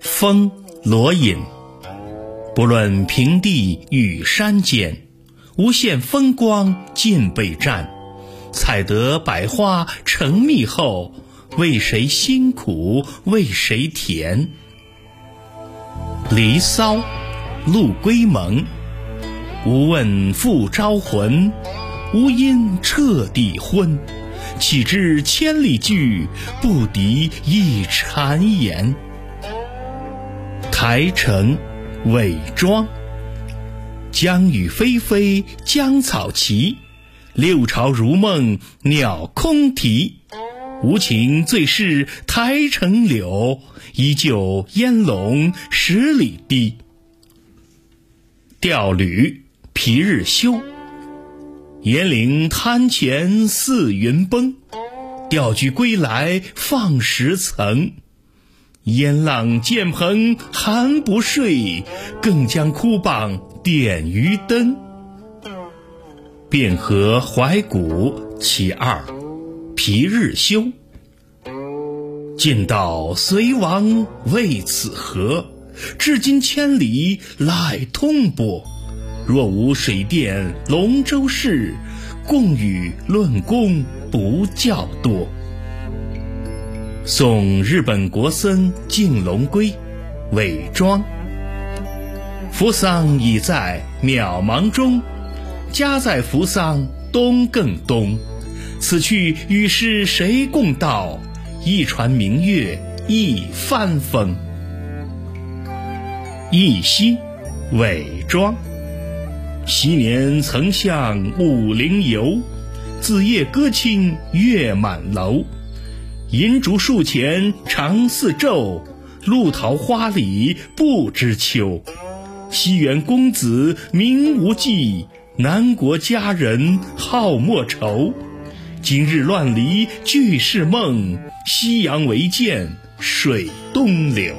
风罗隐，不论平地与山间，无限风光尽被占。采得百花成蜜后，为谁辛苦为谁甜？《离骚》陆龟蒙。无问复招魂，无因彻地昏。岂知千里驹，不敌一谗言。台城，韦庄。江雨霏霏，江草齐。六朝如梦，鸟空啼。无情最是台城柳，依旧烟笼十里堤。调吕，皮日休。严陵滩前似云崩，钓具归来放石层。烟浪渐蓬寒不睡，更将枯蚌点于灯。汴河怀古其二，皮日休。晋道隋王为此河，至今千里来通波。若无水电龙舟事，共与论功不较多。送日本国僧敬龙归，伪庄。扶桑已在渺茫中，家在扶桑东更东。此去与世谁共道？一船明月一帆风。一夕，伪庄。昔年曾向武陵游，子夜歌清月满楼。银烛树前长似昼，露桃花里不知秋。西园公子名无忌，南国佳人好莫愁。今日乱离俱是梦，夕阳唯见水东流。